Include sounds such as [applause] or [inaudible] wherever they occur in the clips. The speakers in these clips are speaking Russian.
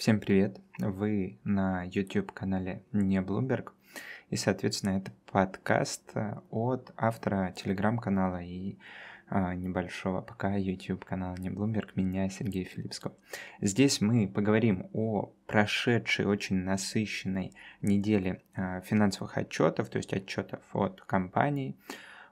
Всем привет! Вы на YouTube-канале Не Bloomberg. И, соответственно, это подкаст э, от автора телеграм-канала и а, небольшого пока YouTube-канала Не Bloomberg, меня, Сергея Филипского. Здесь мы поговорим о прошедшей очень насыщенной неделе а, финансовых отчетов, то есть отчетов от компаний.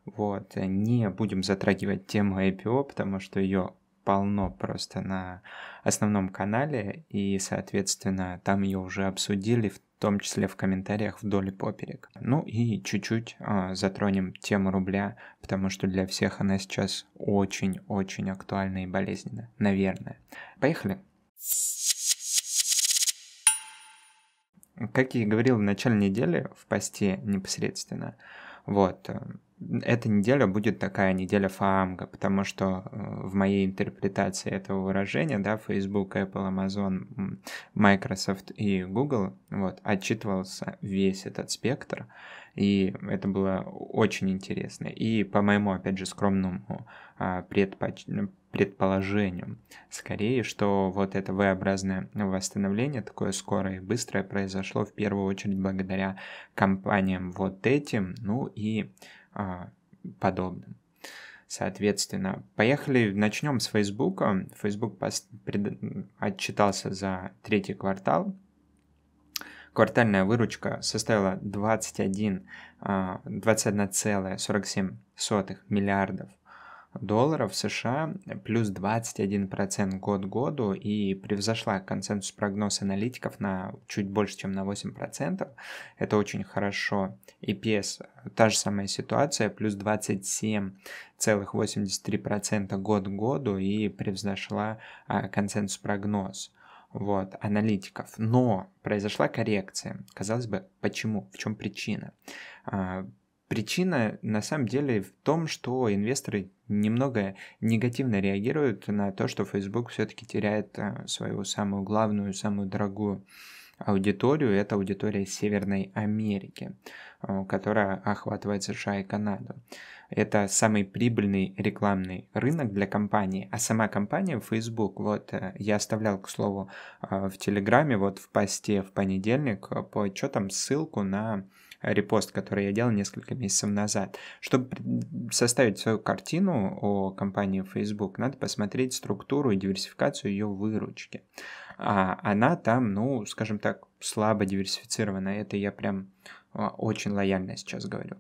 Вот. Не будем затрагивать тему IPO, потому что ее полно просто на основном канале, и, соответственно, там ее уже обсудили, в том числе в комментариях вдоль и поперек. Ну и чуть-чуть э, затронем тему рубля, потому что для всех она сейчас очень-очень актуальна и болезненна, наверное. Поехали! Как я и говорил в начале недели, в посте непосредственно, вот, э, эта неделя будет такая неделя фаамга, потому что э, в моей интерпретации этого выражения, да, Facebook, Apple, Amazon, Microsoft и Google, вот, отчитывался весь этот спектр, и это было очень интересно. И по моему, опять же, скромному а, предпоч... предположению, скорее, что вот это V-образное восстановление, такое скорое и быстрое, произошло в первую очередь благодаря компаниям вот этим, ну и а, подобным. Соответственно, поехали, начнем с Facebook. Facebook пред... отчитался за третий квартал. Квартальная выручка составила 21, 21,47 а, миллиардов долларов США, плюс 21% год году и превзошла консенсус прогноз аналитиков на чуть больше, чем на 8%. Это очень хорошо. EPS та же самая ситуация, плюс 27,83% год году и превзошла а, консенсус прогноз вот, аналитиков. Но произошла коррекция. Казалось бы, почему? В чем причина? А, Причина на самом деле в том, что инвесторы немного негативно реагируют на то, что Facebook все-таки теряет э, свою самую главную, самую дорогую аудиторию. Это аудитория Северной Америки, э, которая охватывает США и Канаду. Это самый прибыльный рекламный рынок для компании. А сама компания Facebook, вот э, я оставлял, к слову, в Телеграме, вот в посте в понедельник по отчетам ссылку на репост, который я делал несколько месяцев назад. Чтобы составить свою картину о компании Facebook, надо посмотреть структуру и диверсификацию ее выручки. А она там, ну, скажем так, слабо диверсифицирована. Это я прям очень лояльно сейчас говорю.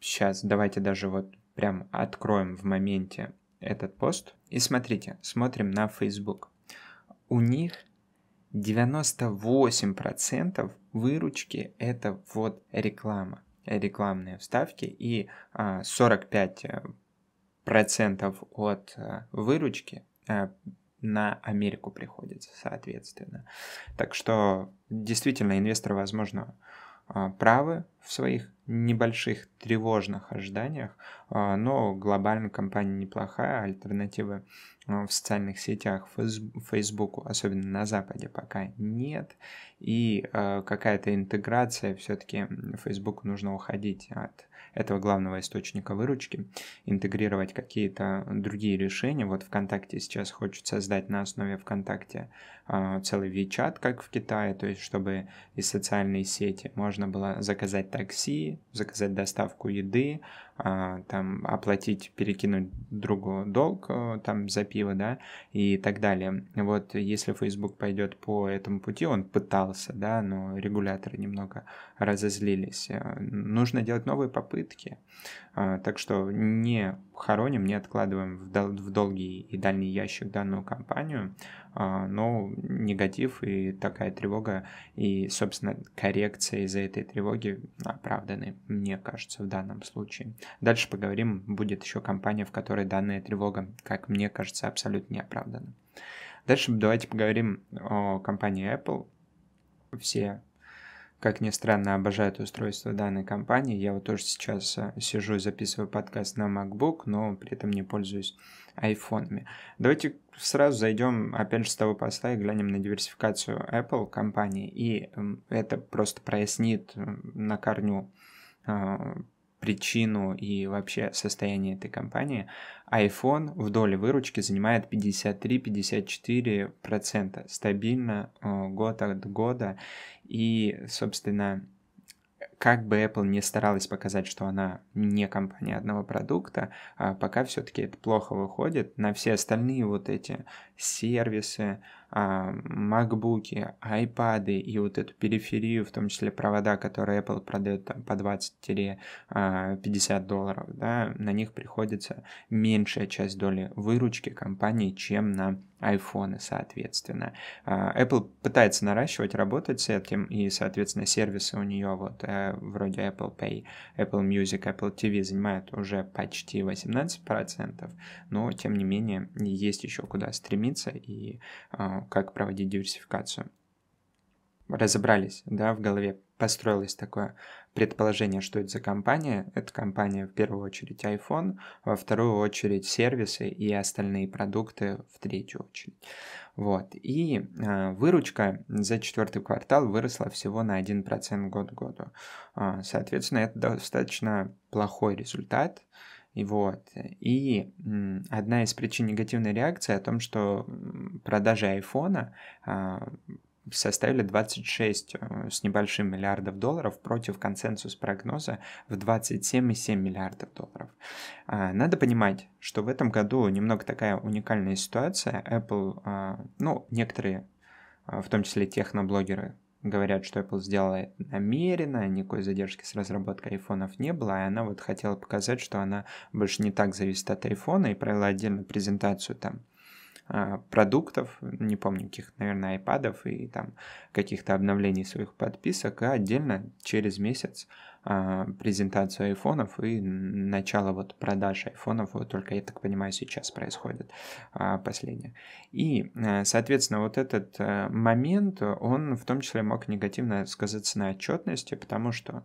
Сейчас давайте даже вот прям откроем в моменте этот пост. И смотрите, смотрим на Facebook. У них 98% выручки это вот реклама, рекламные вставки и 45% а, от а, выручки а, на Америку приходится, соответственно. Так что действительно инвесторы, возможно, правы в своих небольших тревожных ожиданиях, но глобально компания неплохая, альтернативы в социальных сетях, Facebook, особенно на Западе, пока нет. И какая-то интеграция, все-таки Facebook нужно уходить от этого главного источника выручки, интегрировать какие-то другие решения. Вот ВКонтакте сейчас хочет создать на основе ВКонтакте целый WeChat, как в Китае, то есть чтобы из социальной сети можно было заказать такси, заказать доставку еды, а, там оплатить, перекинуть другу долг э, там за пиво, да, и так далее. Вот если Facebook пойдет по этому пути, он пытался, да, но регуляторы немного разозлились. Э, нужно делать новые попытки. А, так что не хороним, не откладываем в, дол- в долгий и дальний ящик данную компанию, а, но негатив и такая тревога и, собственно, коррекция из-за этой тревоги оправданы, мне кажется, в данном случае. Дальше поговорим, будет еще компания, в которой данная тревога, как мне кажется, абсолютно не оправдана. Дальше давайте поговорим о компании Apple. Все как ни странно, обожают устройство данной компании. Я вот тоже сейчас э, сижу и записываю подкаст на MacBook, но при этом не пользуюсь айфонами. Давайте сразу зайдем опять же с того поста и глянем на диверсификацию Apple компании. И эм, это просто прояснит на корню а, причину и вообще состояние этой компании, iPhone в доле выручки занимает 53-54% стабильно э, год от года. И, собственно, как бы Apple не старалась показать, что она не компания одного продукта, а пока все-таки это плохо выходит. На все остальные вот эти сервисы, макбуки, айпады и вот эту периферию, в том числе провода, которые Apple продает там, по 20-50 а, долларов, да, на них приходится меньшая часть доли выручки компании, чем на iPhone, соответственно. А, Apple пытается наращивать, работать с этим, и, соответственно, сервисы у нее вот э, вроде Apple Pay, Apple Music, Apple TV занимают уже почти 18%, но, тем не менее, есть еще куда стремиться, и как проводить диверсификацию. Разобрались, да, в голове построилось такое предположение, что это за компания. Это компания в первую очередь iPhone, во вторую очередь сервисы и остальные продукты в третью очередь. Вот. И э, выручка за четвертый квартал выросла всего на 1% год к году. Э, соответственно, это достаточно плохой результат. И вот. И одна из причин негативной реакции о том, что продажи айфона а, составили 26 э, с небольшим миллиардов долларов против консенсус прогноза в 27,7 миллиардов долларов. А, надо понимать, что в этом году немного такая уникальная ситуация. Apple, а, ну, некоторые, в том числе техноблогеры, говорят, что Apple сделала это намеренно, никакой задержки с разработкой айфонов не было, и она вот хотела показать, что она больше не так зависит от айфона, и провела отдельную презентацию там а, продуктов, не помню каких, наверное, айпадов и там каких-то обновлений своих подписок, а отдельно через месяц презентацию айфонов и начало вот продаж айфонов, вот только, я так понимаю, сейчас происходит а, последнее. И, а, соответственно, вот этот а, момент, он в том числе мог негативно сказаться на отчетности, потому что,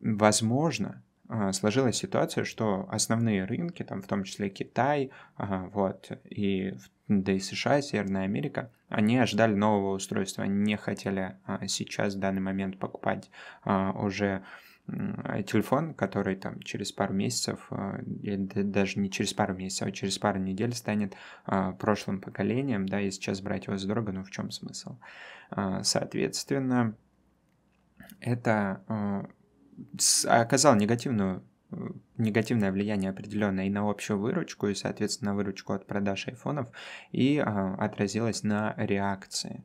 возможно, сложилась ситуация, что основные рынки, там в том числе Китай, вот, и да и США, Северная Америка, они ожидали нового устройства, они не хотели а, сейчас, в данный момент, покупать а, уже телефон, который там через пару месяцев, а, даже не через пару месяцев, а через пару недель станет а, прошлым поколением, да, и сейчас брать его задорого, ну в чем смысл? А, соответственно, это оказало негативную негативное влияние определенное и на общую выручку, и, соответственно, на выручку от продаж айфонов, и а, отразилось на реакции.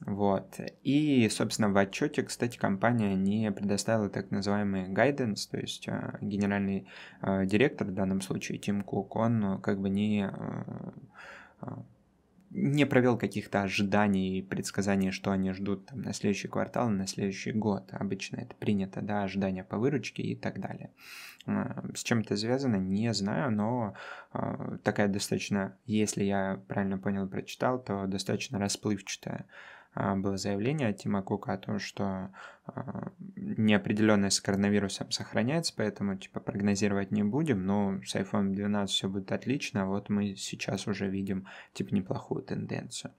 Вот. И, собственно, в отчете, кстати, компания не предоставила так называемый guidance, то есть а, генеральный а, директор, в данном случае Тим Кук, он как бы не не провел каких-то ожиданий и предсказаний, что они ждут там, на следующий квартал, на следующий год. Обычно это принято, да, ожидания по выручке и так далее. А, с чем это связано, не знаю, но а, такая достаточно, если я правильно понял, прочитал, то достаточно расплывчатая было заявление от Тима Кука о том, что а, неопределенность с коронавирусом сохраняется, поэтому типа прогнозировать не будем, но с iPhone 12 все будет отлично, вот мы сейчас уже видим типа неплохую тенденцию.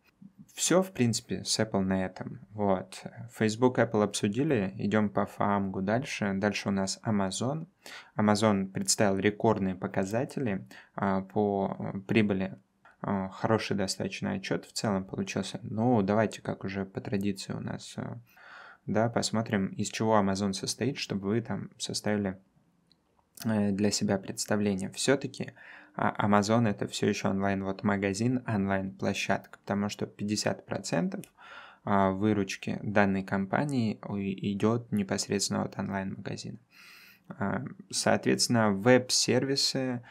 Все, в принципе, с Apple на этом. Вот. Facebook, Apple обсудили. Идем по фамгу дальше. Дальше у нас Amazon. Amazon представил рекордные показатели а, по прибыли а, хороший достаточно отчет в целом получился. Ну, давайте, как уже по традиции у нас, а, да, посмотрим, из чего Amazon состоит, чтобы вы там составили э, для себя представление. Все-таки а, Amazon это все еще онлайн вот магазин, онлайн площадка, потому что 50% выручки данной компании идет непосредственно от онлайн магазина. Соответственно, веб-сервисы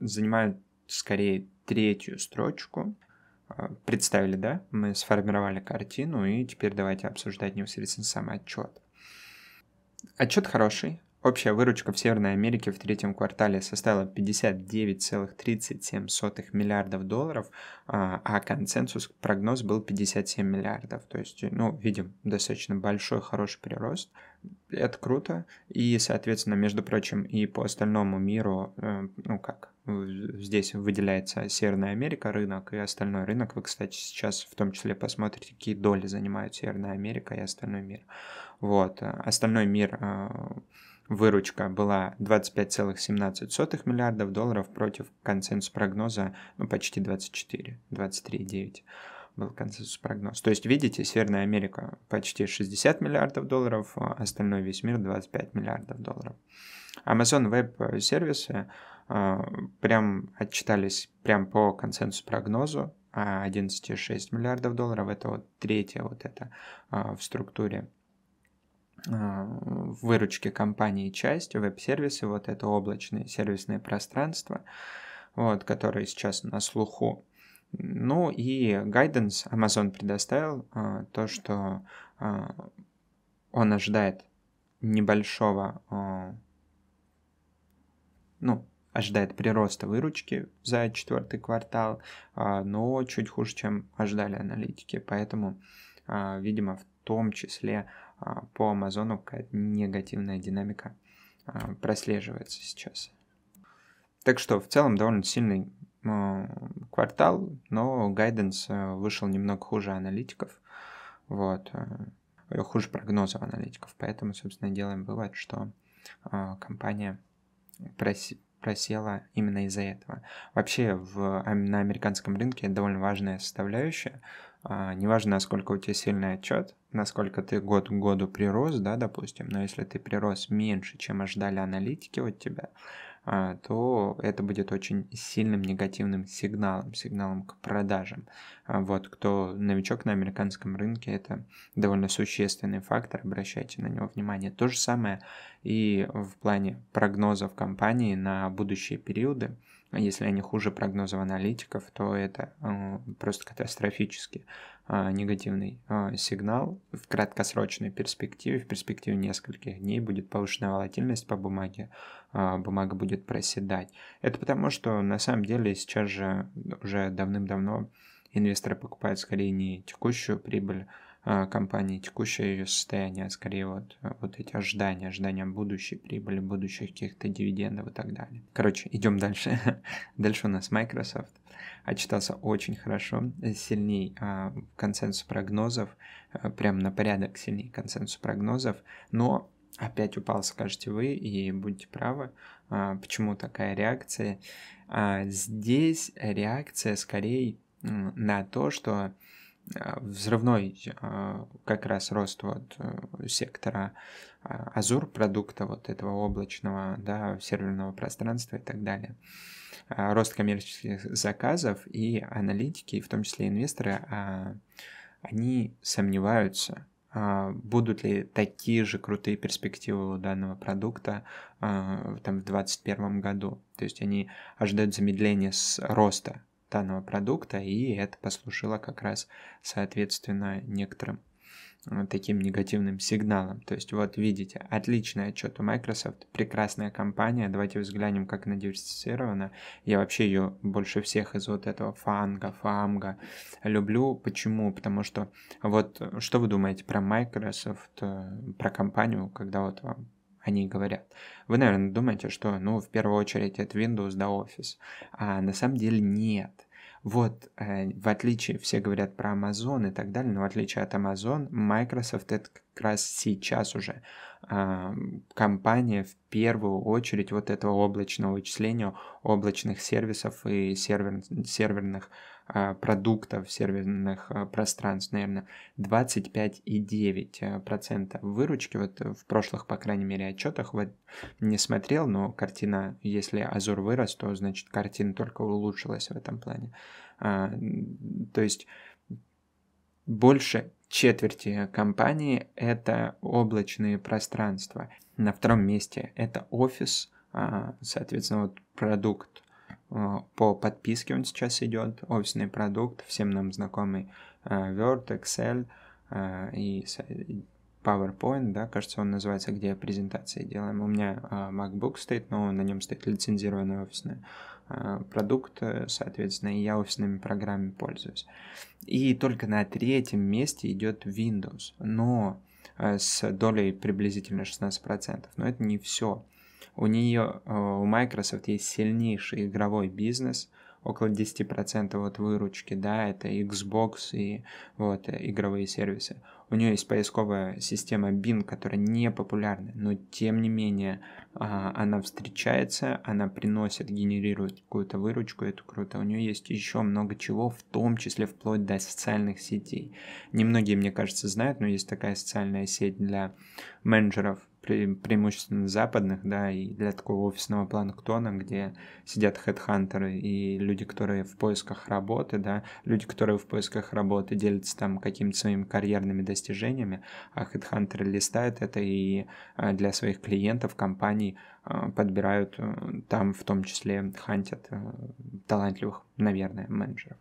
занимают скорее третью строчку. А, представили, да? Мы сформировали картину, и теперь давайте обсуждать непосредственно сам отчет. Отчет хороший, Общая выручка в Северной Америке в третьем квартале составила 59,37 миллиардов долларов, а, а консенсус прогноз был 57 миллиардов. То есть, ну, видим достаточно большой, хороший прирост. Это круто. И, соответственно, между прочим, и по остальному миру, э, ну как, здесь выделяется Северная Америка рынок и остальной рынок. Вы, кстати, сейчас в том числе посмотрите, какие доли занимают Северная Америка и остальной мир. Вот. Остальной мир э, Выручка была 25,17 миллиардов долларов против консенсус прогноза ну, почти 24, 23,9 был консенсус прогноз. То есть, видите, Северная Америка почти 60 миллиардов долларов, а остальной весь мир 25 миллиардов долларов. Amazon Web сервисы э, прям отчитались прям по консенсусу прогнозу 11,6 миллиардов долларов. Это вот третья вот это э, в структуре а, выручки компании часть, веб-сервисы, вот это облачные сервисные пространства, вот, которые сейчас на слуху. Ну и guidance Amazon предоставил а, то, что а, он ожидает небольшого, а, ну, ожидает прироста выручки за четвертый квартал, а, но чуть хуже, чем ожидали аналитики. Поэтому, а, видимо, в том числе а, по Амазону какая-то негативная динамика а, прослеживается сейчас. Так что в целом довольно сильный а, квартал, но гайденс вышел немного хуже аналитиков. Вот. Хуже прогнозов аналитиков. Поэтому, собственно, делаем вывод, что компания просела именно из-за этого. Вообще в, на американском рынке довольно важная составляющая. Неважно, насколько у тебя сильный отчет, насколько ты год к году прирос, да, допустим, но если ты прирос меньше, чем ожидали аналитики от тебя, а, то это будет очень сильным негативным сигналом, сигналом к продажам. А, вот, кто новичок на американском рынке, это довольно существенный фактор, обращайте на него внимание. То же самое и в плане прогнозов компании на будущие периоды. Если они хуже прогнозов аналитиков, то это э, просто катастрофически э, негативный э, сигнал. В краткосрочной перспективе, в перспективе нескольких дней будет повышенная волатильность по бумаге, бумага будет проседать. Это потому, что на самом деле сейчас же уже давным-давно инвесторы покупают скорее не текущую прибыль, а, компании, текущее ее состояние, а скорее вот, вот эти ожидания, ожидания будущей прибыли, будущих каких-то дивидендов и так далее. Короче, идем дальше. [laughs] дальше у нас Microsoft отчитался очень хорошо, сильней а, консенсус прогнозов, а, прям на порядок сильней консенсус прогнозов, но опять упал, скажете вы, и будете правы, а, почему такая реакция. А, здесь реакция скорее на то, что а, взрывной а, как раз рост вот э, сектора Azure продукта, вот этого облачного, да, серверного пространства и так далее. А, рост коммерческих заказов и аналитики, в том числе инвесторы, они сомневаются, будут ли такие же крутые перспективы у данного продукта там, в 2021 году. То есть они ожидают замедления с роста данного продукта, и это послужило как раз, соответственно, некоторым э, таким негативным сигналом. То есть вот видите, отличный отчет у Microsoft, прекрасная компания, давайте взглянем, как она диверсифицирована. Я вообще ее больше всех из вот этого фанга, фамга люблю. Почему? Потому что вот что вы думаете про Microsoft, э, про компанию, когда вот вам они говорят. Вы, наверное, думаете, что, ну, в первую очередь это Windows да Office. А на самом деле нет. Вот, э, в отличие, все говорят про Amazon и так далее, но в отличие от Amazon, Microsoft это как раз сейчас уже э, компания в первую очередь вот этого облачного вычисления, облачных сервисов и сервер, серверных продуктов серверных а, пространств, наверное, 25,9% выручки. Вот в прошлых, по крайней мере, отчетах вот не смотрел, но картина, если Азур вырос, то значит картина только улучшилась в этом плане. А, то есть больше четверти компании это облачные пространства. На втором месте это офис, соответственно, вот продукт а, по подписке он сейчас идет, офисный продукт, всем нам знакомый а, Word, Excel а, и PowerPoint, да, кажется, он называется, где презентации делаем. У меня MacBook стоит, но на нем стоит лицензированный офисный продукт, э, соответственно, и я офисными программами пользуюсь. И только на третьем месте идет Windows, но э, с долей приблизительно 16%. Но это не все. У нее, э, у Microsoft есть сильнейший игровой бизнес, около 10% от выручки, да, это Xbox и вот игровые сервисы. У нее есть поисковая система Bing, которая не популярна, но тем не менее а, она встречается, она приносит, генерирует какую-то выручку, это круто. У нее есть еще много чего, в том числе вплоть до социальных сетей. Немногие, мне кажется, знают, но есть такая социальная сеть для менеджеров пре преимущественно западных, да, и для такого офисного планктона, где сидят хедхантеры и люди, которые в поисках работы, да, люди, которые в поисках работы делятся там какими-то своими карьерными достижениями, а хедхантеры листают это и а, для своих клиентов, компаний подбирают, э, там в том числе хантят э, талантливых, наверное, менеджеров.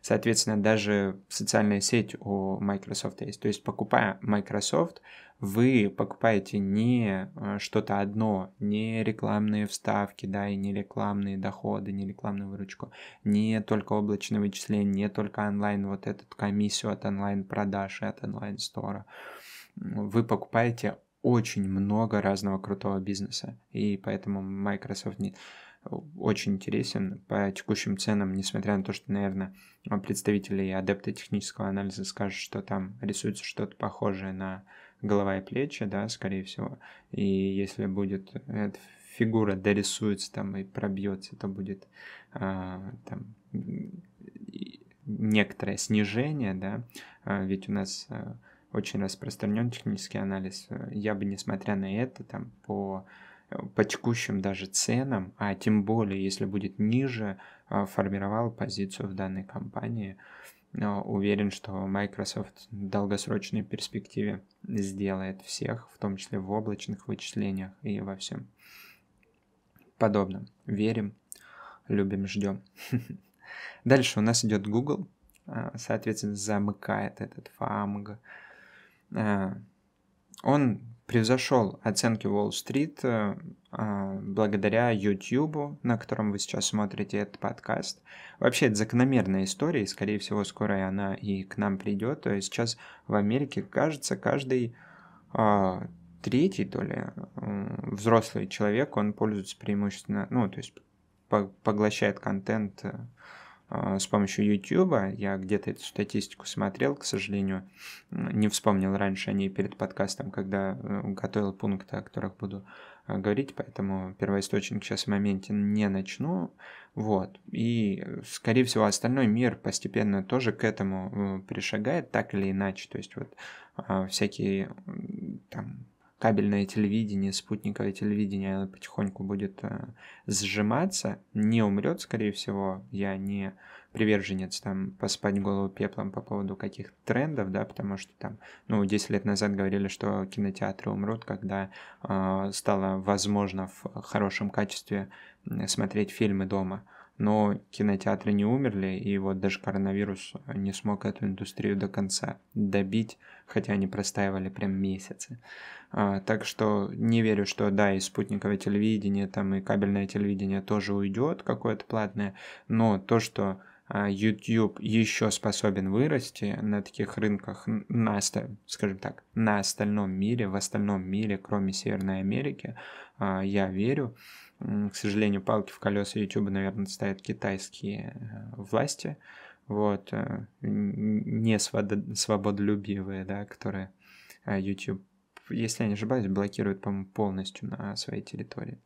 Соответственно, даже социальная сеть у Microsoft есть. То есть, покупая Microsoft, вы покупаете не э, что-то одно, не рекламные вставки, да, и не рекламные доходы, не рекламную выручку, не только облачное вычисление, не только онлайн, вот эту комиссию от онлайн-продаж и от онлайн-стора. Вы покупаете очень много разного крутого бизнеса, и поэтому Microsoft не очень интересен по текущим ценам, несмотря на то, что, наверное, представители и адепты технического анализа скажут, что там рисуется что-то похожее на голова и плечи, да, скорее всего. И если будет эта фигура дорисуется там и пробьется, то будет а, там некоторое снижение, да, а, ведь у нас а, очень распространен технический анализ. Я бы, несмотря на это, там по по текущим даже ценам, а тем более, если будет ниже, а, формировал позицию в данной компании. Уверен, что Microsoft в долгосрочной перспективе сделает всех, в том числе в облачных вычислениях и во всем подобном. Верим, любим, ждем. [laughs] Дальше у нас идет Google, соответственно, замыкает этот фамг. А, он превзошел оценки Уолл-стрит э, а, благодаря YouTube, на котором вы сейчас смотрите этот подкаст. Вообще, это закономерная история, и, скорее всего, скоро она и к нам придет. То есть сейчас в Америке, кажется, каждый а, третий, то ли, взрослый человек, он пользуется преимущественно, ну, то есть поглощает контент э, с помощью YouTube. Я где-то эту статистику смотрел, к сожалению, не вспомнил раньше о ней перед подкастом, когда э, готовил пункты, о которых буду э, говорить, поэтому первоисточник сейчас в моменте не начну. Вот. И, скорее всего, остальной мир постепенно тоже к этому э, пришагает, так или иначе. То есть вот а, всякие там кабельное телевидение, спутниковое телевидение потихоньку будет э, сжиматься, не умрет, скорее всего. Я не приверженец там поспать голову пеплом по поводу каких трендов, да, потому что там, ну, 10 лет назад говорили, что кинотеатры умрут, когда э, стало возможно в хорошем качестве смотреть фильмы дома но кинотеатры не умерли, и вот даже коронавирус не смог эту индустрию до конца добить, хотя они простаивали прям месяцы. А, так что не верю, что да, и спутниковое телевидение, там и кабельное телевидение тоже уйдет какое-то платное, но то, что а, YouTube еще способен вырасти на таких рынках, на, скажем так, на остальном мире, в остальном мире, кроме Северной Америки, а, я верю. К сожалению, палки в колеса YouTube, наверное, ставят китайские э, власти, вот, э, не свободолюбивые, да, которые э, YouTube, если я не ошибаюсь, блокируют, по-моему, полностью на своей территории.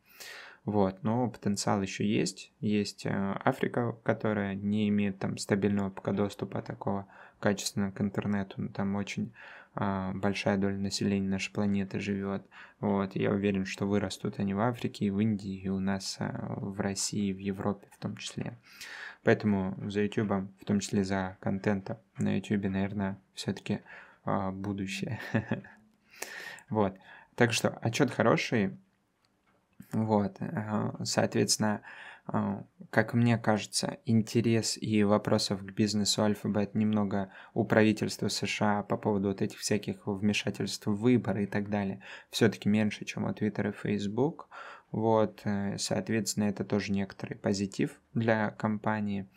Вот, но потенциал еще есть. Есть Африка, которая не имеет там стабильного пока доступа такого качественного к интернету. Там очень большая доля населения нашей планеты живет. Вот, я уверен, что вырастут они в Африке, в Индии, и у нас а, в России, в Европе в том числе. Поэтому за YouTube, в том числе за контентом на YouTube, наверное, все-таки а, будущее. [laughs] Вот. Так что отчет хороший. Вот. Соответственно, а, как мне кажется, интерес и вопросов к бизнесу Alphabet немного у правительства США по поводу вот этих всяких вмешательств в выборы и так далее, все-таки меньше, чем у Twitter и Facebook. Вот, э, соответственно, это тоже некоторый позитив для компании.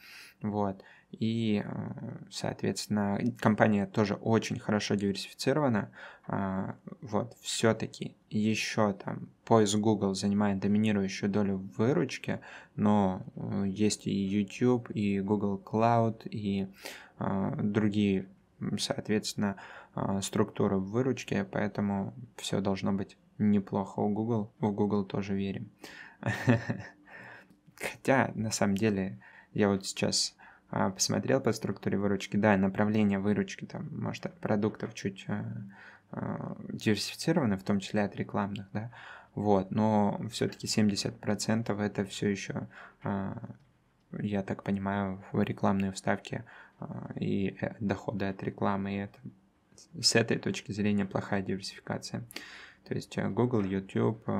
Вот. И, э, соответственно, компания тоже очень хорошо диверсифицирована. А, вот, все-таки еще там поиск Google занимает доминирующую долю в выручке, но э, есть и YouTube, и Google Cloud, и а, другие, соответственно, а, структуры в выручке, поэтому все должно быть неплохо у Google. В Google тоже верим. [laughs] Хотя, на самом деле, я вот сейчас а, посмотрел по структуре выручки, да, направление выручки, там, может, от продуктов чуть а, а, диверсифицированы, в том числе от рекламных, да, вот, но все-таки 70% это все еще, я так понимаю, рекламные вставки и э, доходы от рекламы, и это с этой точки зрения плохая диверсификация. То есть э, Google, YouTube, э,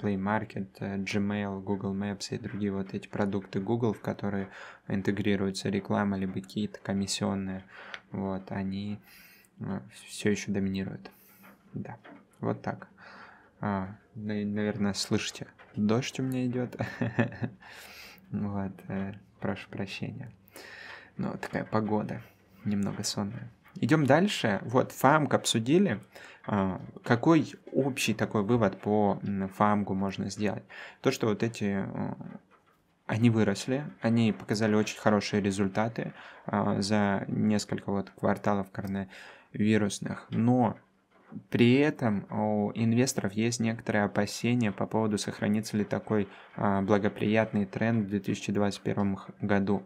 Play Market, э, Gmail, Google Maps и другие вот эти продукты Google, в которые интегрируется реклама, либо какие-то комиссионные, вот, они все еще доминируют. Да, вот так. А, наверное, слышите, дождь у меня идет. [laughs] Вот, прошу прощения. Ну, такая погода, немного сонная. Идем дальше. Вот, фамк обсудили. А, какой общий такой вывод по фамгу можно сделать? То, что вот эти а, они выросли, они показали очень хорошие результаты а, за несколько вот кварталов коронавирусных, но при этом у инвесторов есть некоторые опасения по поводу, сохранится ли такой а, благоприятный тренд в 2021 году.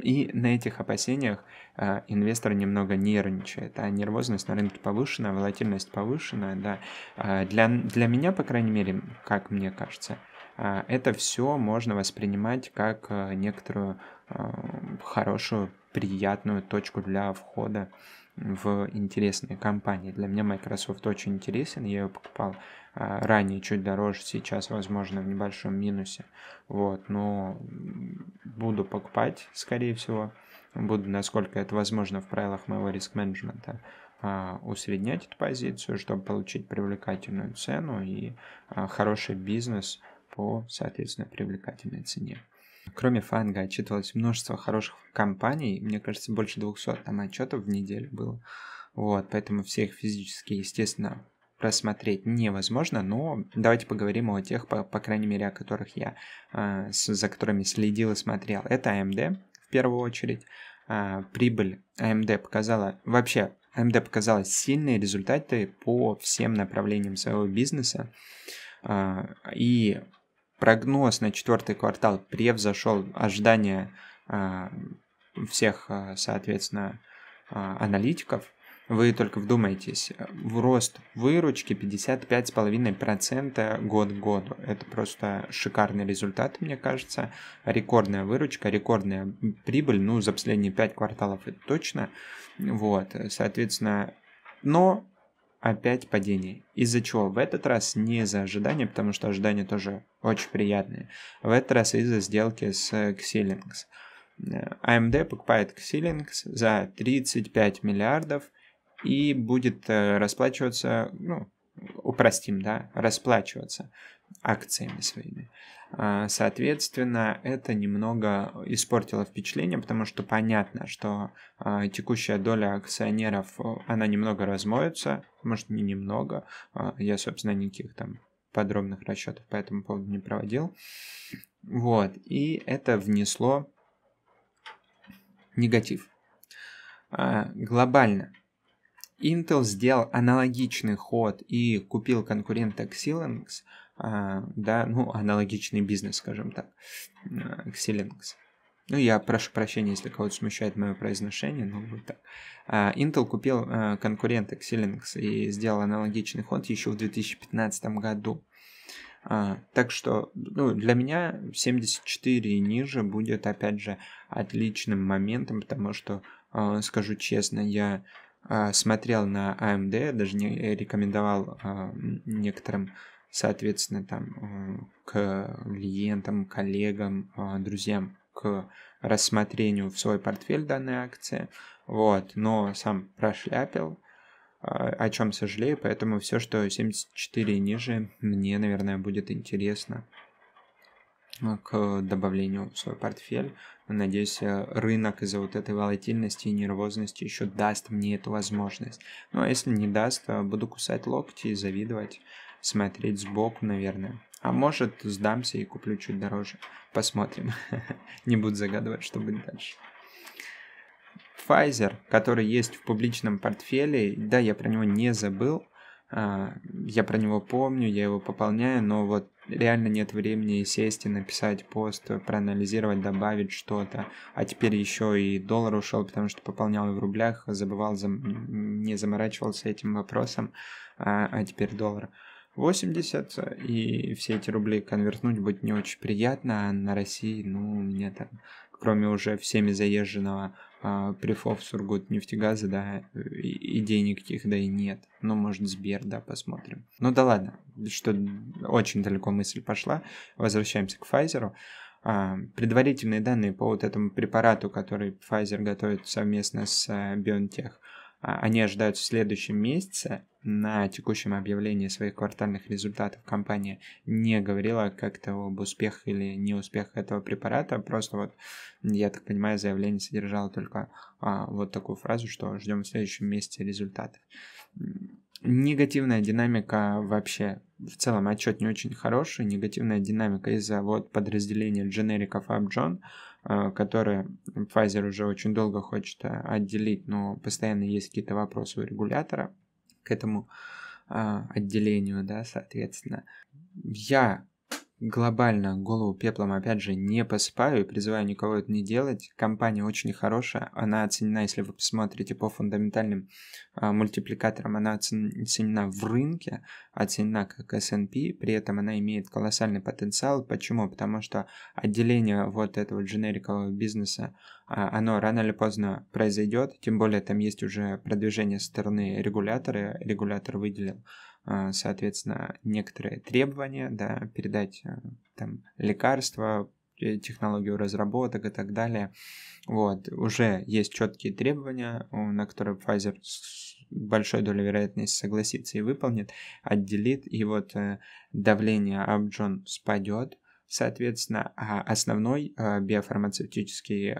И на этих опасениях а, инвестор немного нервничает. А нервозность на рынке повышена, волатильность повышена. Да. А, для, для меня, по крайней мере, как мне кажется, это все можно воспринимать как некоторую хорошую, приятную точку для входа в интересные компании. Для меня Microsoft очень интересен, я ее покупал а, ранее чуть дороже, сейчас, возможно, в небольшом минусе. Вот, но буду покупать, скорее всего. Буду, насколько это возможно в правилах моего риск-менеджмента, а, усреднять эту позицию, чтобы получить привлекательную цену и а, хороший бизнес по, соответственно, привлекательной цене. Кроме Фанга отчитывалось множество хороших компаний, мне кажется, больше 200 там отчетов в неделю было. Вот, поэтому всех физически, естественно, просмотреть невозможно, но давайте поговорим о тех, по, по крайней мере, о которых я, э, с, за которыми следил и смотрел. Это AMD в первую очередь. Э, прибыль AMD показала, вообще AMD показала сильные результаты по всем направлениям своего бизнеса. И прогноз на четвертый квартал превзошел ожидания а, всех, а, соответственно, а, аналитиков. Вы только вдумайтесь, в рост выручки 55,5% год к году. Это просто шикарный результат, мне кажется. Рекордная выручка, рекордная прибыль, ну, за последние 5 кварталов это точно. Вот, соответственно, но опять падение. Из-за чего? В этот раз не из-за ожидания, потому что ожидания тоже очень приятные. В этот раз из-за сделки с Xilinx. AMD покупает Xilinx за 35 миллиардов и будет э, расплачиваться, ну, упростим, да, расплачиваться акциями своими. А, соответственно, это немного испортило впечатление, потому что понятно, что а, текущая доля акционеров, она немного размоется, может не немного, а, я, собственно, никаких там подробных расчетов по этому поводу не проводил. Вот, и это внесло негатив. Глобально Intel сделал аналогичный ход и купил конкурента Xilinx, а, да, ну, аналогичный бизнес, скажем так, Xilinx. Ну, я прошу прощения, если кого-то смущает мое произношение, но вот так. А, Intel купил а, конкурента Xilinx и сделал аналогичный ход еще в 2015 году. Так что ну, для меня 74 и ниже будет, опять же, отличным моментом, потому что, скажу честно, я смотрел на AMD, даже не рекомендовал а, некоторым соответственно, там к клиентам, коллегам, друзьям к рассмотрению в свой портфель данной акции. Вот, но сам прошляпил, о чем сожалею, поэтому все, что 74 и ниже, мне, наверное, будет интересно к добавлению в свой портфель. Надеюсь, э, рынок из-за вот этой волатильности и нервозности еще даст мне эту возможность. Ну а если не даст, буду кусать локти и завидовать, смотреть сбоку, наверное. А может, сдамся и куплю чуть дороже. Посмотрим. [laughs] не буду загадывать, что будет дальше. Pfizer, который есть в публичном портфеле, да, я про него не забыл, а, я про него помню, я его пополняю, но вот реально нет времени сесть и написать пост, проанализировать, добавить что-то. А теперь еще и доллар ушел, потому что пополнял в рублях, забывал, зам... не заморачивался этим вопросом, а, а теперь доллар. 80, и все эти рубли конвертнуть будет не очень приятно, а на России, ну, у меня там, кроме уже всеми заезженного а, Прифов, Сургут, нефтегаза, да, и, идей никаких, да и нет. Ну, может, Сбер, да, посмотрим. Ну да ладно, что очень далеко мысль пошла. Возвращаемся к Pfizer. А, предварительные данные по вот этому препарату, который Pfizer готовит совместно с а, BioNTech, они ожидают в следующем месяце. На текущем объявлении своих квартальных результатов компания не говорила как-то об успехах или неуспехах этого препарата. Просто вот, я так понимаю, заявление содержало только а, вот такую фразу, что ждем в следующем месяце результатов. Негативная динамика вообще, в целом отчет не очень хороший. Негативная динамика из-за вот подразделения дженериков Э, которые Pfizer уже очень долго хочет э, отделить, но постоянно есть какие-то вопросы у регулятора к этому э, отделению, да, соответственно. Я глобально голову пеплом, опять же, не посыпаю и призываю никого это не делать. Компания очень хорошая, она оценена, если вы посмотрите по фундаментальным а, мультипликаторам, она оценена в рынке, оценена как S&P, при этом она имеет колоссальный потенциал. Почему? Потому что отделение вот этого дженерикового бизнеса, а, оно рано или поздно произойдет, тем более там есть уже продвижение со стороны регулятора, регулятор выделил соответственно, некоторые требования, да, передать э, там лекарства, э, технологию разработок и так далее. Вот, уже есть четкие требования, на которые Pfizer с большой долей вероятности согласится и выполнит, отделит, и вот э, давление Абджон спадет, соответственно, а основной биофармацевтический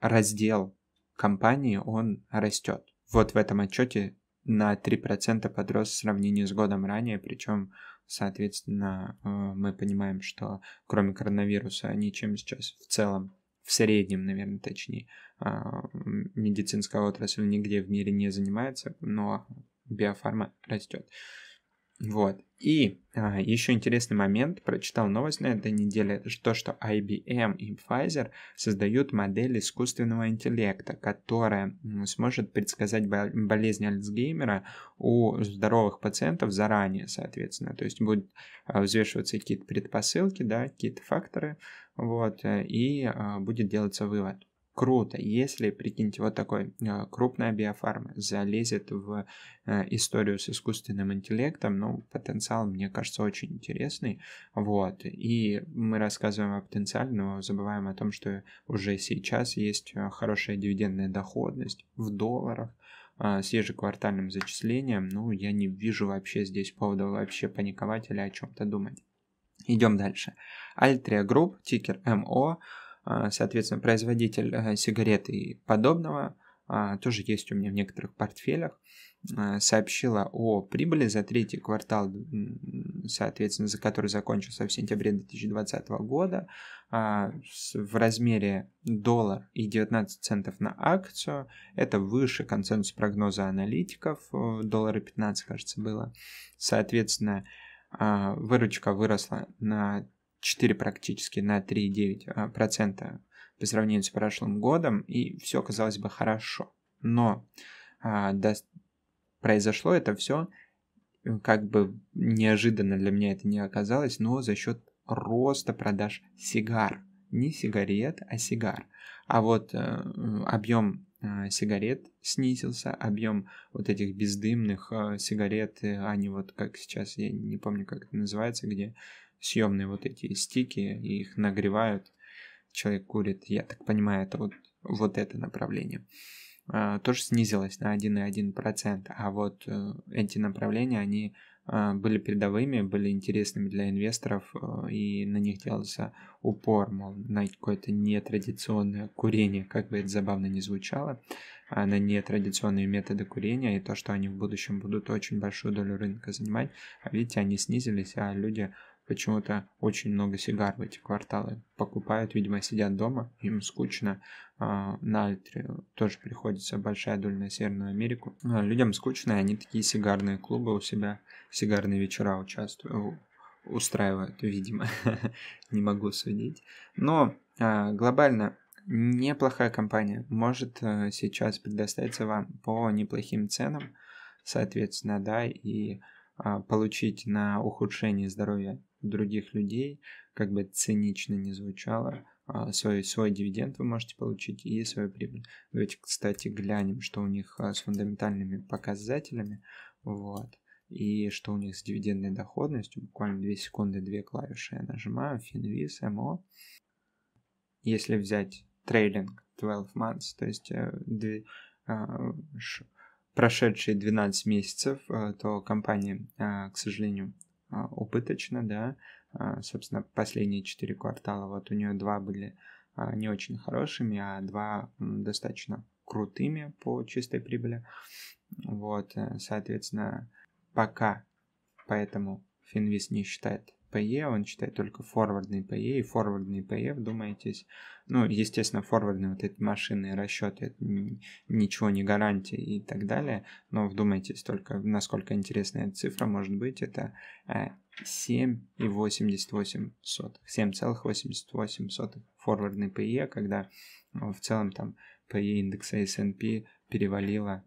раздел компании, он растет. Вот в этом отчете на 3% подрос в сравнении с годом ранее, причем, соответственно, э, мы понимаем, что кроме коронавируса ничем сейчас в целом, в среднем, наверное, точнее, а, медицинская отрасль нигде в мире не занимается, но биофарма растет. Вот. И а, еще интересный момент, прочитал новость на этой неделе, то, что IBM и Pfizer создают модель искусственного интеллекта, которая сможет предсказать болезнь Альцгеймера у здоровых пациентов заранее, соответственно. То есть будут а, взвешиваться какие-то предпосылки, да, какие-то факторы, вот, э, и а, будет делаться вывод круто, если, прикиньте, вот такой э, крупная биофарма залезет в э, историю с искусственным интеллектом, ну, потенциал, мне кажется, очень интересный, вот, и мы рассказываем о потенциале, но забываем о том, что уже сейчас есть э, хорошая дивидендная доходность в долларах, с ежеквартальным зачислением, ну, я не вижу вообще здесь повода вообще паниковать или о чем-то думать. Идем дальше. Altria Group, тикер а, соответственно, производитель э, сигарет и подобного, а, тоже есть у меня в некоторых портфелях, а, сообщила о прибыли за третий квартал, соответственно, за который закончился в сентябре 2020 года, в размере доллар и 19 центов на акцию. Это выше консенсус прогноза аналитиков, э, доллара 15, кажется, было. Соответственно, выручка выросла на 4 практически на 3,9% а, по сравнению с прошлым годом, и все казалось бы хорошо. Но а, да, произошло это все как бы неожиданно для меня это не оказалось, но за счет роста продаж сигар. Не сигарет, а сигар. А вот э, объем э, сигарет снизился, объем вот этих бездымных э, сигарет, они вот как сейчас, я не помню, как это называется, где съемные вот эти стики, их нагревают, человек курит, я так понимаю, это вот, вот это направление. А, тоже снизилось на 1,1%, а вот э, эти направления, они а, были передовыми, были интересными для инвесторов, э, и на них делался упор, мол, на какое-то нетрадиционное курение, как бы это забавно не звучало, а на нетрадиционные методы курения, и то, что они в будущем будут очень большую долю рынка занимать. А видите, они снизились, а люди почему-то очень много сигар в эти кварталы покупают, видимо, сидят дома, им скучно. А, на Альтре тоже приходится большая доля на Северную Америку. А, людям скучно, и они такие сигарные клубы у себя, сигарные вечера участвуют, устраивают, видимо. [laughs] Не могу судить. Но а, глобально неплохая компания может сейчас предоставиться вам по неплохим ценам, соответственно, да, и получить на ухудшение здоровья других людей, как бы цинично не звучало, а, свой, свой дивиденд вы можете получить и свою прибыль. Давайте, кстати, глянем, что у них а, с фундаментальными показателями, вот, и что у них с дивидендной доходностью. Буквально 2 секунды, 2 клавиши я нажимаю, Finviz, MO. Если взять трейлинг 12 months, то есть 2, э, а, прошедшие 12 месяцев, э, то компания, к сожалению, убыточно, да, а, собственно, последние четыре квартала, вот у нее два были а, не очень хорошими, а два достаточно крутыми по чистой прибыли. Вот, э, соответственно, пока поэтому Финвиз не считает PE, он считает только форвардный PE, и форвардный PE, вдумайтесь, ну, естественно, форвардные вот эти машины, расчеты, это ничего не гарантия и так далее, но вдумайтесь только, насколько интересная цифра может быть, это 7,88, 7,88 форвардный PE, когда ну, в целом там PE индекса S&P перевалило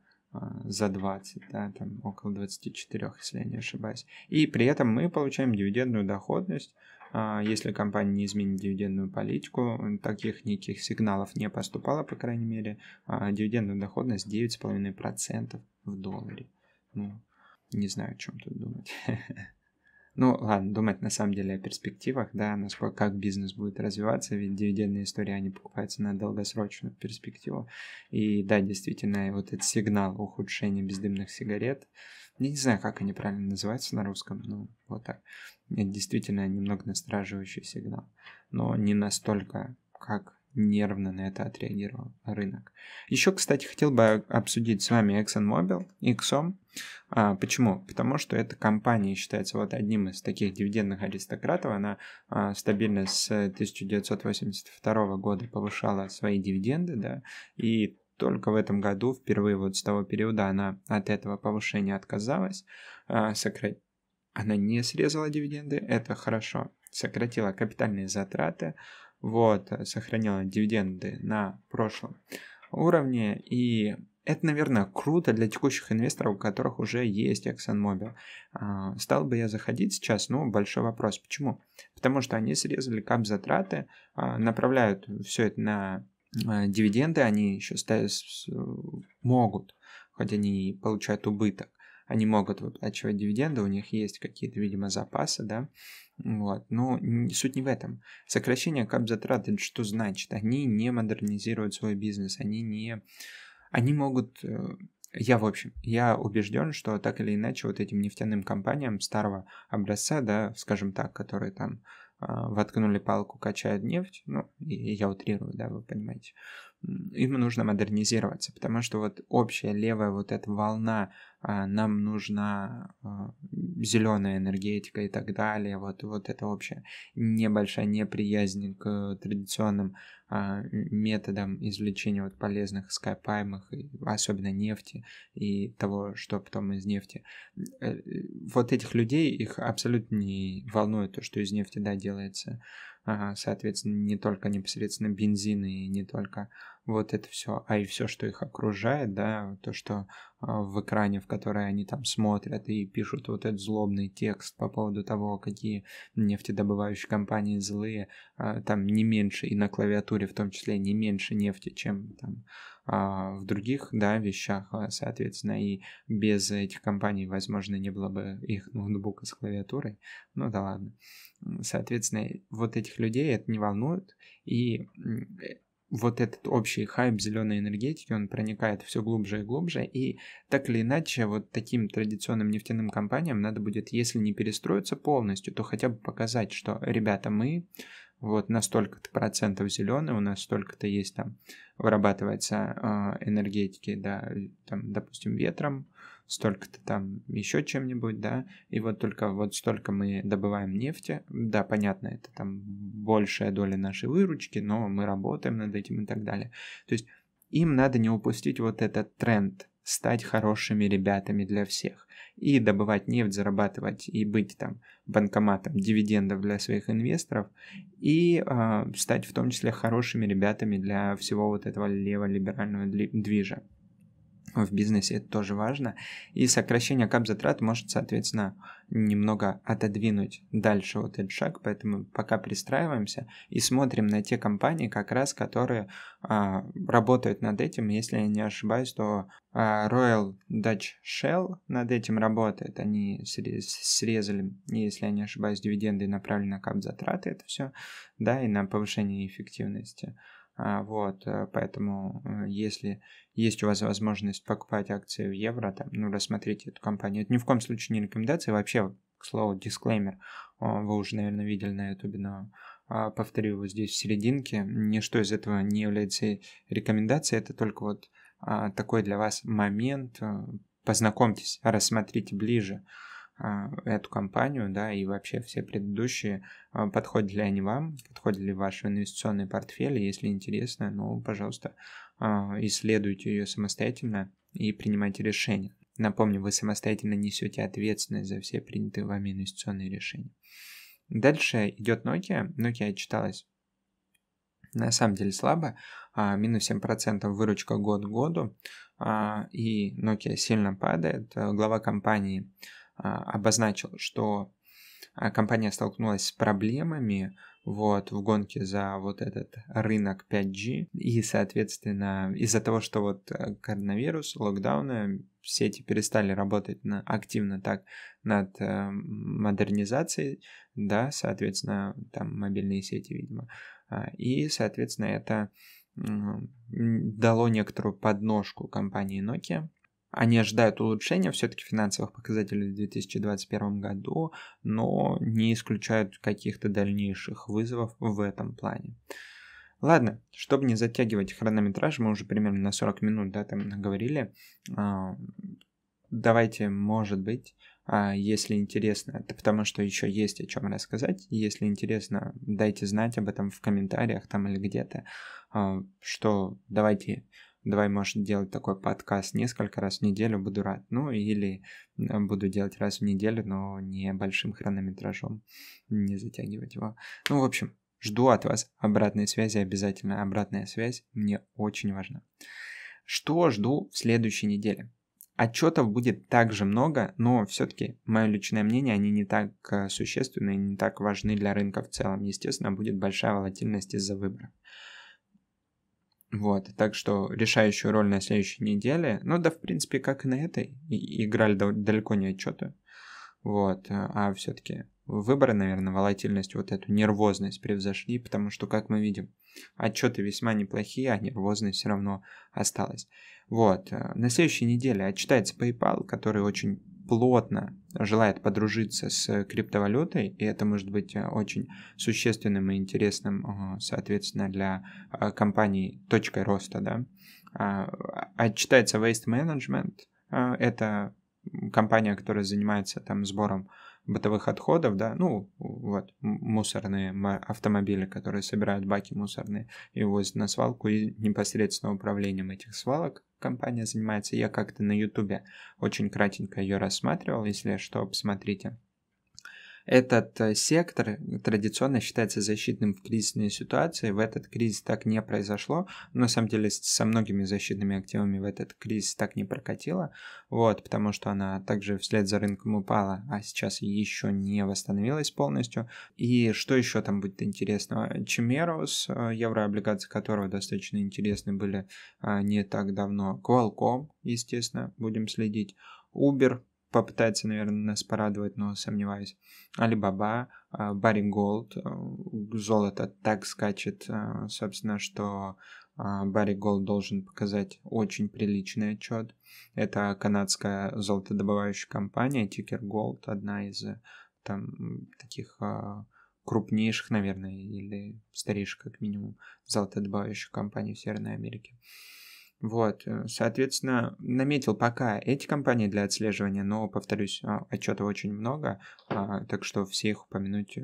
за 20, да, там около 24, если я не ошибаюсь. И при этом мы получаем дивидендную доходность, а, если компания не изменит дивидендную политику, таких никаких сигналов не поступало, по крайней мере, а, дивидендную доходность 9,5% в долларе. Ну, не знаю, о чем тут думать. [laughs] Ну, ладно, думать на самом деле о перспективах, да, насколько, как бизнес будет развиваться, ведь дивидендные истории, они покупаются на долгосрочную перспективу. И да, действительно, вот этот сигнал ухудшения бездымных сигарет, я не знаю, как они правильно называются на русском, но вот так. Это действительно немного настораживающий сигнал, но не настолько, как нервно на это отреагировал рынок. Еще, кстати, хотел бы обсудить с вами ExxonMobil, Exxon. А, почему? Потому что эта компания считается вот одним из таких дивидендных аристократов. Она а, стабильно с 1982 года повышала свои дивиденды, да, и только в этом году, впервые вот с того периода, она от этого повышения отказалась. А, сокра... Она не срезала дивиденды, это хорошо. Сократила капитальные затраты, вот, э, сохранила дивиденды на прошлом уровне, и это, наверное, круто для текущих инвесторов, у которых уже есть ExxonMobil. А, стал бы я заходить сейчас? Ну, большой вопрос. Почему? Потому что они срезали кап-затраты, а, направляют все это на а, дивиденды, они еще ставят, могут, хоть они получают убыток, они могут выплачивать дивиденды, у них есть какие-то, видимо, запасы, да, вот, но суть не в этом. Сокращение кап-затрат, это что значит? Они не модернизируют свой бизнес, они не... Они могут... Э, я, в общем, я убежден, что так или иначе вот этим нефтяным компаниям старого образца, да, скажем так, которые там э, воткнули палку, качают нефть, ну, я утрирую, да, вы понимаете, им нужно модернизироваться, потому что вот общая левая вот эта волна, а, нам нужна а, зеленая энергетика и так далее, вот, вот это общая небольшая неприязнь к традиционным а, методам извлечения вот полезных ископаемых, особенно нефти и того, что потом из нефти. Э, вот этих людей, их абсолютно не волнует то, что из нефти, да, делается соответственно, не только непосредственно бензин и не только вот это все, а и все, что их окружает, да, то, что а, в экране, в который они там смотрят и пишут вот этот злобный текст по поводу того, какие нефтедобывающие компании злые, а, там не меньше, и на клавиатуре в том числе не меньше нефти, чем там а, в других, да, вещах, соответственно, и без этих компаний, возможно, не было бы их ноутбука с клавиатурой, ну да ладно. Соответственно, вот этих людей это не волнует, и вот этот общий хайп зеленой энергетики, он проникает все глубже и глубже, и так или иначе, вот таким традиционным нефтяным компаниям надо будет, если не перестроиться полностью, то хотя бы показать, что, ребята, мы вот на столько-то процентов зеленые, у нас столько-то есть там, вырабатывается э, энергетики, да, там, допустим, ветром, столько-то там еще чем-нибудь, да, и вот только вот столько мы добываем нефти, да, понятно, это там большая доля нашей выручки, но мы работаем над этим и так далее. То есть им надо не упустить вот этот тренд, стать хорошими ребятами для всех. И добывать нефть, зарабатывать и быть там банкоматом дивидендов для своих инвесторов и э, стать в том числе хорошими ребятами для всего вот этого леволиберального движа в бизнесе это тоже важно. И сокращение кап-затрат может, соответственно, немного отодвинуть дальше вот этот шаг, поэтому пока пристраиваемся и смотрим на те компании, как раз, которые а, работают над этим. Если я не ошибаюсь, то а, Royal Dutch Shell над этим работает. Они срезали, если я не ошибаюсь, дивиденды направлены на кап-затраты, это все, да, и на повышение эффективности. А, вот, э, поэтому э, если есть у вас возможность покупать акции в евро, там, ну, рассмотрите эту компанию. Это ни в коем случае не рекомендация, вообще, к слову, дисклеймер, вы уже, наверное, видели на ютубе, но а, повторю его здесь в серединке. Ничто из этого не является рекомендацией, это только вот а, такой для вас момент. Э, познакомьтесь, рассмотрите ближе эту компанию, да, и вообще все предыдущие, а, подходят ли они вам, подходят ли ваши инвестиционные портфели, если интересно, ну, пожалуйста, а, исследуйте ее самостоятельно и принимайте решения. Напомню, вы самостоятельно несете ответственность за все принятые вами инвестиционные решения. Дальше идет Nokia. Nokia читалась на самом деле слабо, минус 7% выручка год к году, и Nokia сильно падает. Глава компании а, обозначил, что а, компания столкнулась с проблемами вот, в гонке за вот этот рынок 5G. И, соответственно, из-за того, что вот э, коронавирус, локдауны, сети перестали работать на, активно так над э, модернизацией, да, соответственно, там мобильные сети, видимо. А, и, соответственно, это дало некоторую подножку компании Nokia, они ожидают улучшения все-таки финансовых показателей в 2021 году, но не исключают каких-то дальнейших вызовов в этом плане. Ладно, чтобы не затягивать хронометраж, мы уже примерно на 40 минут да, там наговорили. А, давайте, может быть, а, если интересно, это потому что еще есть о чем рассказать. Если интересно, дайте знать об этом в комментариях там или где-то, а, что давайте давай, может, делать такой подкаст несколько раз в неделю, буду рад. Ну, или буду делать раз в неделю, но не большим хронометражом, не затягивать его. Ну, в общем, жду от вас обратной связи, обязательно обратная связь мне очень важна. Что жду в следующей неделе? Отчетов будет также много, но все-таки мое личное мнение, они не так э, существенны, не так важны для рынка в целом. Естественно, будет большая волатильность из-за выборов. Вот, так что решающую роль на следующей неделе, ну да, в принципе, как и на этой, играли далеко не отчеты. Вот, а все-таки выборы, наверное, волатильность, вот эту нервозность превзошли, потому что, как мы видим, отчеты весьма неплохие, а нервозность все равно осталась. Вот, на следующей неделе отчитается PayPal, который очень плотно желает подружиться с криптовалютой, и это может быть э, очень существенным и интересным, э, соответственно, для э, компаний точкой роста, да. Отчитается Waste Management, это компания, которая занимается там сбором бытовых отходов, да, ну, вот, мусорные автомобили, которые собирают баки мусорные и увозят на свалку, и непосредственно управлением этих свалок компания занимается. Я как-то на ютубе очень кратенько ее рассматривал, если что, посмотрите. Этот э, сектор традиционно считается защитным в кризисной ситуации. В этот кризис так не произошло. Но, на самом деле со многими защитными активами в этот кризис так не прокатило. Вот, потому что она также вслед за рынком упала, а сейчас еще не восстановилась полностью. И что еще там будет интересного? Чемерус, э, еврооблигации которого достаточно интересны были а, не так давно. Qualcomm, естественно, будем следить. Uber попытается, наверное, нас порадовать, но сомневаюсь. Alibaba, Barrick Gold, золото так скачет, а, собственно, что Barrick Gold должен показать очень приличный отчет. Это канадская золотодобывающая компания, тикер GOLD, одна из там таких а, крупнейших, наверное, или старейших, как минимум, золотодобывающих компаний в Северной Америке. Вот, э, соответственно, наметил пока эти компании для отслеживания, но, повторюсь, а, отчетов очень много, а, так что все их упомянуть э,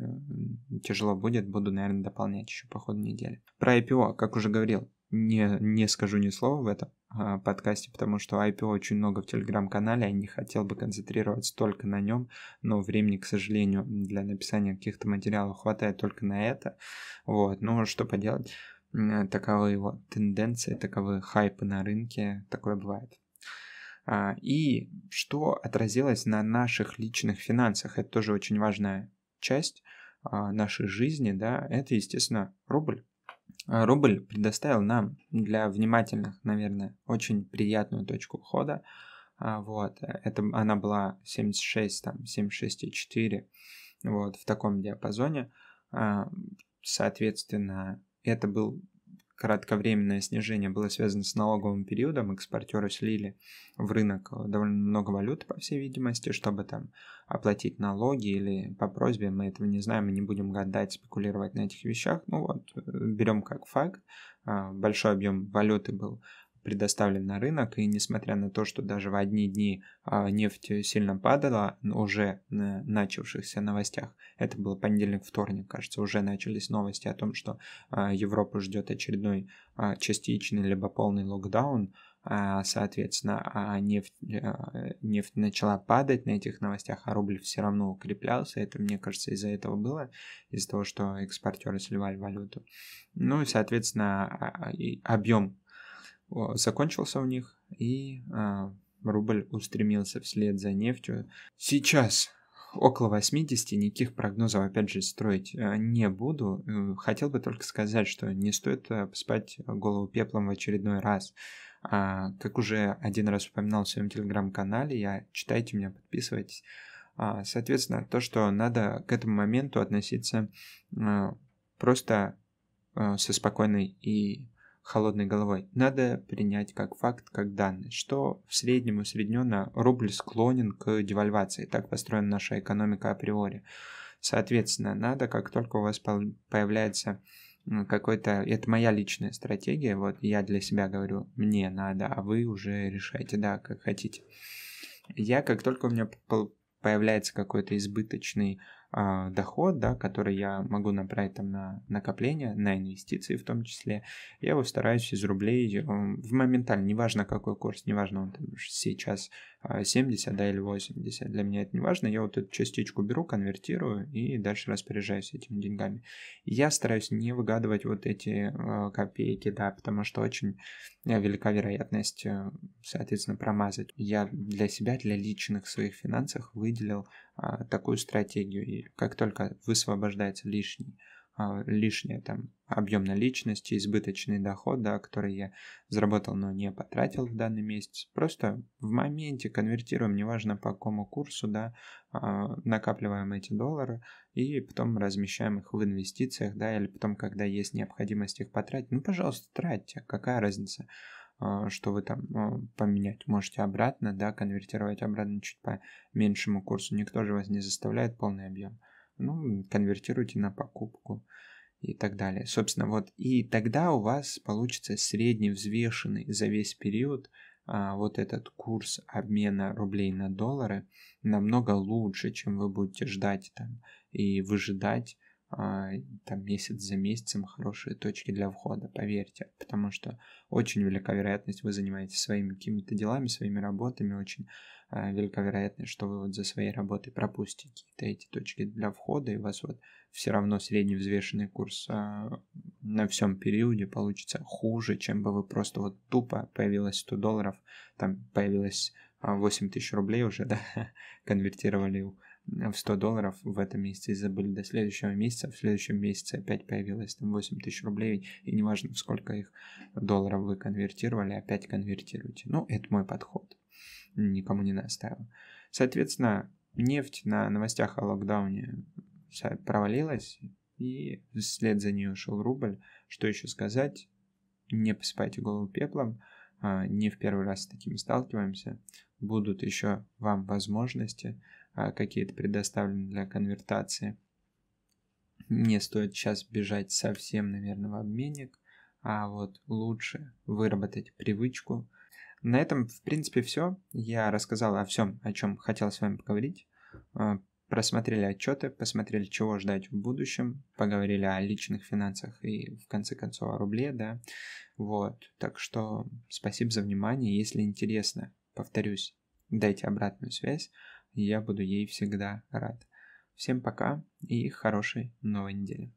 тяжело будет, буду, наверное, дополнять еще по ходу недели. Про IPO, как уже говорил, не, не скажу ни слова в этом а, подкасте, потому что IPO очень много в телеграм-канале, я не хотел бы концентрироваться только на нем, но времени, к сожалению, для написания каких-то материалов хватает только на это. Вот, ну что поделать. Таковы его тенденции, таковы хайпы на рынке, такое бывает. А, и что отразилось на наших личных финансах, это тоже очень важная часть а, нашей жизни, да, это, естественно, рубль. А, рубль предоставил нам для внимательных, наверное, очень приятную точку входа. Вот, это она была 76, там, 76,4, вот, в таком диапазоне. Соответственно, это был кратковременное снижение было связано с налоговым периодом, экспортеры слили в рынок довольно много валюты, по всей видимости, чтобы там оплатить налоги или по просьбе, мы этого не знаем, мы не будем гадать, спекулировать на этих вещах. Ну вот, берем как факт, а, большой объем валюты был предоставлен на рынок, и несмотря на то, что даже в одни дни а, нефть сильно падала, уже на начавшихся новостях, это был понедельник-вторник, кажется, уже начались новости о том, что а, Европу ждет очередной а, частичный либо полный локдаун, соответственно, нефть, нефть начала падать на этих новостях, а рубль все равно укреплялся. Это, мне кажется, из-за этого было, из-за того, что экспортеры сливали валюту. Ну и, соответственно, объем закончился у них, и а, рубль устремился вслед за нефтью. Сейчас около 80, никаких прогнозов, опять же, строить а, не буду. Э, хотел бы только сказать, что не стоит а, спать голову пеплом в очередной раз. А, как уже один раз упоминал в своем телеграм-канале, я читайте меня, подписывайтесь. А, соответственно, то, что надо к этому моменту относиться просто со спокойной и холодной головой. Надо принять как факт, как данность, что в среднем усредненно рубль склонен к девальвации. Так построена наша экономика априори. Соответственно, надо, как только у вас появляется какой-то... Это моя личная стратегия, вот я для себя говорю, мне надо, а вы уже решайте, да, как хотите. Я, как только у меня появляется какой-то избыточный а, доход, да, который я могу направить там на накопление, на инвестиции в том числе, я его стараюсь из рублей в моментально, неважно какой курс, неважно он там сейчас 70, а, да, или 80, для меня это не важно, я вот эту частичку беру, конвертирую и дальше распоряжаюсь этими деньгами. Я стараюсь не выгадывать вот эти а, копейки, да, потому что очень э, велика вероятность, э, соответственно, промазать. Я для себя, для личных своих финансов выделил а, такую стратегию. И как только высвобождается лишний, лишний там объем наличности, избыточный доход, да, который я заработал, но не потратил в данный месяц, просто в моменте конвертируем, неважно по какому курсу, да, а, накапливаем эти доллары и потом размещаем их в инвестициях, да, или потом, когда есть необходимость их потратить, ну, пожалуйста, тратьте, какая разница. А, что вы там а, поменять можете обратно, да, конвертировать обратно чуть по меньшему курсу. Никто же вас не заставляет полный объем. Ну, конвертируйте на покупку и так далее. Собственно, вот и тогда у вас получится средний взвешенный за весь период а, вот этот курс обмена рублей на доллары намного лучше, чем вы будете ждать там и выжидать там месяц за месяцем хорошие точки для входа, поверьте, потому что очень велика вероятность, вы занимаетесь своими какими-то делами, своими работами, очень а, велика вероятность, что вы вот за своей работой пропустите какие-то эти точки для входа, и у вас вот все равно средний взвешенный курс а, на всем периоде получится хуже, чем бы вы просто вот тупо появилось 100 долларов, там появилось 8 тысяч рублей уже, [laughs] да, конвертировали в 100 долларов в этом месяце и забыли до следующего месяца. В следующем месяце опять появилось там 8 тысяч рублей, и неважно, сколько их долларов вы конвертировали, опять конвертируйте. Ну, это мой подход. Никому не наставил. Соответственно, нефть на новостях о локдауне провалилась, и вслед за ней ушел рубль. Что еще сказать? Не посыпайте голову пеплом. А, не в первый раз с такими сталкиваемся. Будут еще вам возможности какие-то предоставлены для конвертации. Не стоит сейчас бежать совсем, наверное, в обменник, а вот лучше выработать привычку. На этом, в принципе, все. Я рассказал о всем, о чем хотел с вами поговорить. А, просмотрели отчеты, посмотрели, чего ждать в будущем, поговорили о личных финансах и, в конце концов, о рубле, да. Вот, так что спасибо за внимание. Если интересно, повторюсь, дайте обратную связь, я буду ей всегда рад. Всем пока и хорошей новой недели.